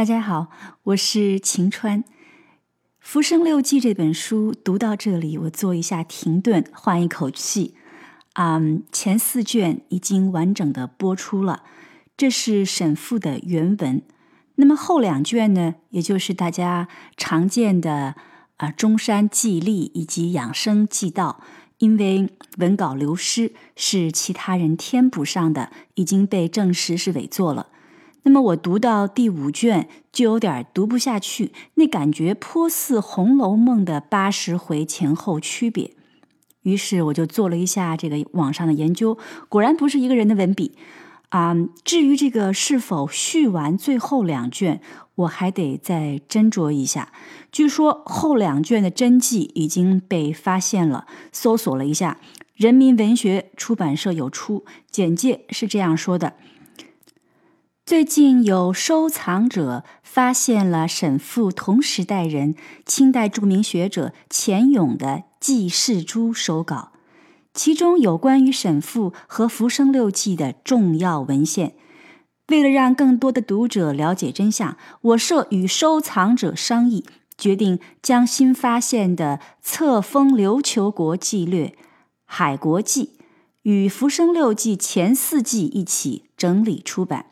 大家好，我是晴川。《浮生六记》这本书读到这里，我做一下停顿，换一口气。嗯，前四卷已经完整的播出了，这是沈复的原文。那么后两卷呢，也就是大家常见的啊中山记历以及养生记道，因为文稿流失，是其他人填补上的，已经被证实是伪作了。那么我读到第五卷就有点读不下去，那感觉颇似《红楼梦》的八十回前后区别。于是我就做了一下这个网上的研究，果然不是一个人的文笔啊。至于这个是否续完最后两卷，我还得再斟酌一下。据说后两卷的真迹已经被发现了，搜索了一下，人民文学出版社有出，简介是这样说的。最近有收藏者发现了沈复同时代人清代著名学者钱勇的《记事诸》手稿，其中有关于沈复和《浮生六记》的重要文献。为了让更多的读者了解真相，我社与收藏者商议，决定将新发现的《册封琉球国纪略》《海国记》与《浮生六记》前四记一起整理出版。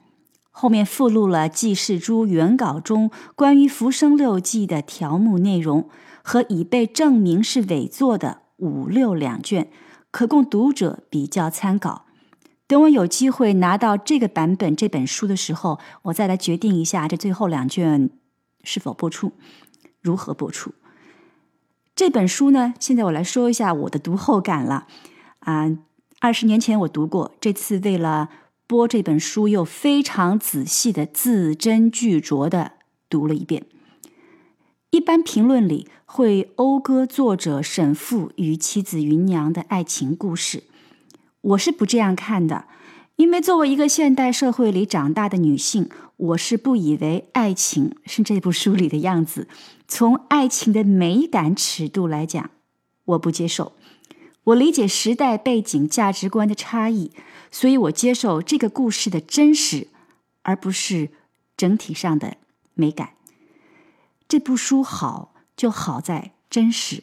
后面附录了记事诸原稿中关于《浮生六记》的条目内容和已被证明是伪作的五六两卷，可供读者比较参考。等我有机会拿到这个版本这本书的时候，我再来决定一下这最后两卷是否播出，如何播出。这本书呢，现在我来说一下我的读后感了。啊，二十年前我读过，这次为了。播这本书又非常仔细的字斟句酌的读了一遍。一般评论里会讴歌作者沈复与妻子芸娘的爱情故事，我是不这样看的。因为作为一个现代社会里长大的女性，我是不以为爱情是这部书里的样子。从爱情的美感尺度来讲，我不接受。我理解时代背景、价值观的差异，所以我接受这个故事的真实，而不是整体上的美感。这部书好就好在真实。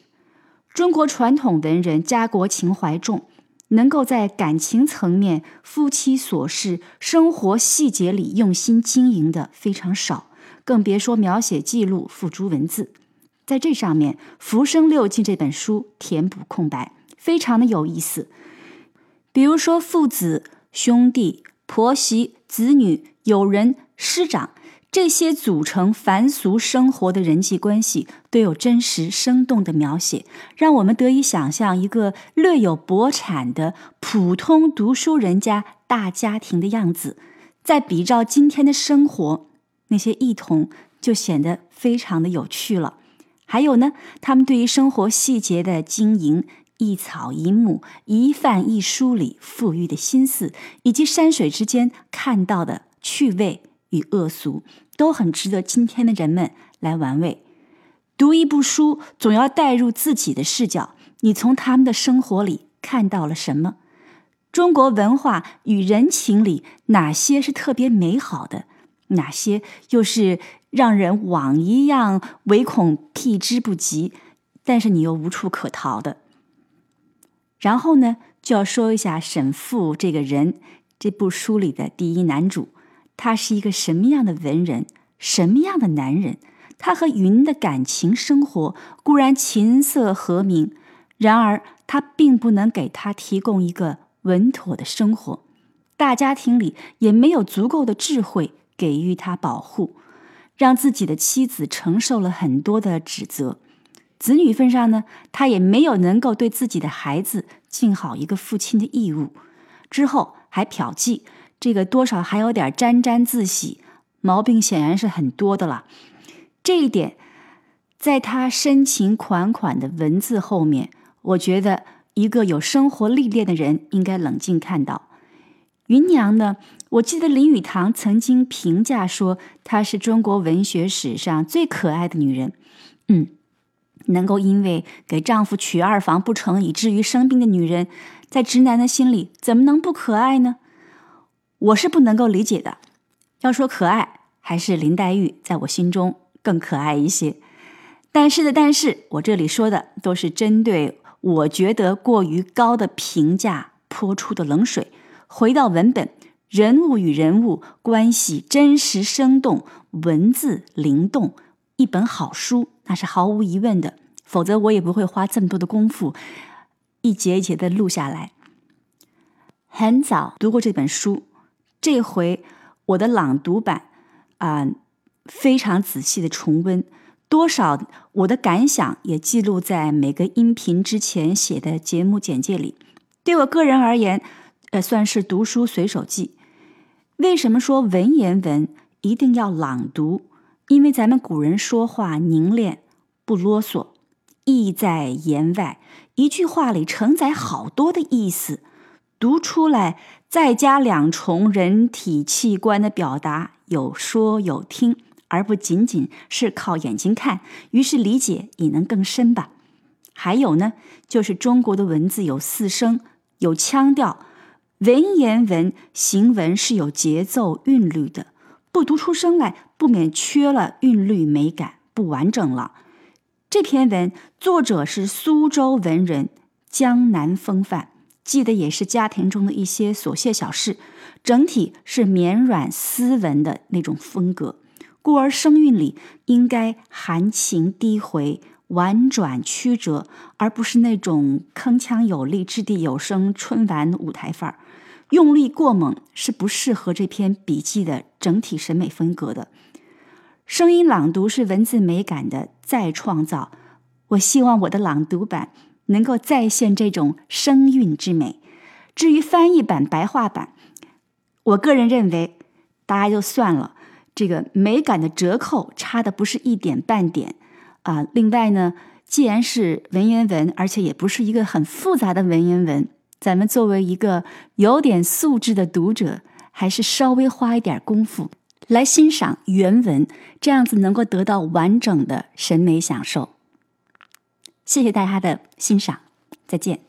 中国传统文人家国情怀重，能够在感情层面、夫妻琐事、生活细节里用心经营的非常少，更别说描写记录、付诸文字。在这上面，《浮生六记》这本书填补空白。非常的有意思，比如说父子、兄弟、婆媳、子女、友人、师长这些组成凡俗生活的人际关系，都有真实生动的描写，让我们得以想象一个略有薄产的普通读书人家大家庭的样子。再比照今天的生活，那些异同就显得非常的有趣了。还有呢，他们对于生活细节的经营。一草一木、一饭一书里富裕的心思，以及山水之间看到的趣味与恶俗，都很值得今天的人们来玩味。读一部书，总要带入自己的视角，你从他们的生活里看到了什么？中国文化与人情里哪些是特别美好的？哪些又是让人往一样唯恐避之不及，但是你又无处可逃的？然后呢，就要说一下沈复这个人，这部书里的第一男主，他是一个什么样的文人，什么样的男人？他和云的感情生活固然琴瑟和鸣，然而他并不能给他提供一个稳妥的生活，大家庭里也没有足够的智慧给予他保护，让自己的妻子承受了很多的指责。子女份上呢，他也没有能够对自己的孩子尽好一个父亲的义务，之后还嫖妓，这个多少还有点沾沾自喜，毛病显然是很多的了。这一点，在他深情款款的文字后面，我觉得一个有生活历练的人应该冷静看到。芸娘呢，我记得林语堂曾经评价说，她是中国文学史上最可爱的女人。嗯。能够因为给丈夫娶二房不成，以至于生病的女人，在直男的心里怎么能不可爱呢？我是不能够理解的。要说可爱，还是林黛玉在我心中更可爱一些。但是的，但是我这里说的都是针对我觉得过于高的评价泼出的冷水。回到文本，人物与人物关系真实生动，文字灵动，一本好书那是毫无疑问的。否则我也不会花这么多的功夫，一节一节的录下来。很早读过这本书，这回我的朗读版啊，非常仔细的重温，多少我的感想也记录在每个音频之前写的节目简介里。对我个人而言，呃，算是读书随手记。为什么说文言文一定要朗读？因为咱们古人说话凝练，不啰嗦。意在言外，一句话里承载好多的意思，读出来再加两重人体器官的表达，有说有听，而不仅仅是靠眼睛看，于是理解也能更深吧。还有呢，就是中国的文字有四声，有腔调，文言文行文是有节奏韵律的，不读出声来，不免缺了韵律美感，不完整了。这篇文作者是苏州文人，江南风范，记的也是家庭中的一些琐屑小事，整体是绵软斯文的那种风格，故而声韵里应该含情低回、婉转曲折，而不是那种铿锵有力、掷地有声、春晚舞台范儿。用力过猛是不适合这篇笔记的整体审美风格的。声音朗读是文字美感的再创造，我希望我的朗读版能够再现这种声韵之美。至于翻译版、白话版，我个人认为，大家就算了，这个美感的折扣差的不是一点半点啊。另外呢，既然是文言文，而且也不是一个很复杂的文言文，咱们作为一个有点素质的读者，还是稍微花一点功夫。来欣赏原文，这样子能够得到完整的审美享受。谢谢大家的欣赏，再见。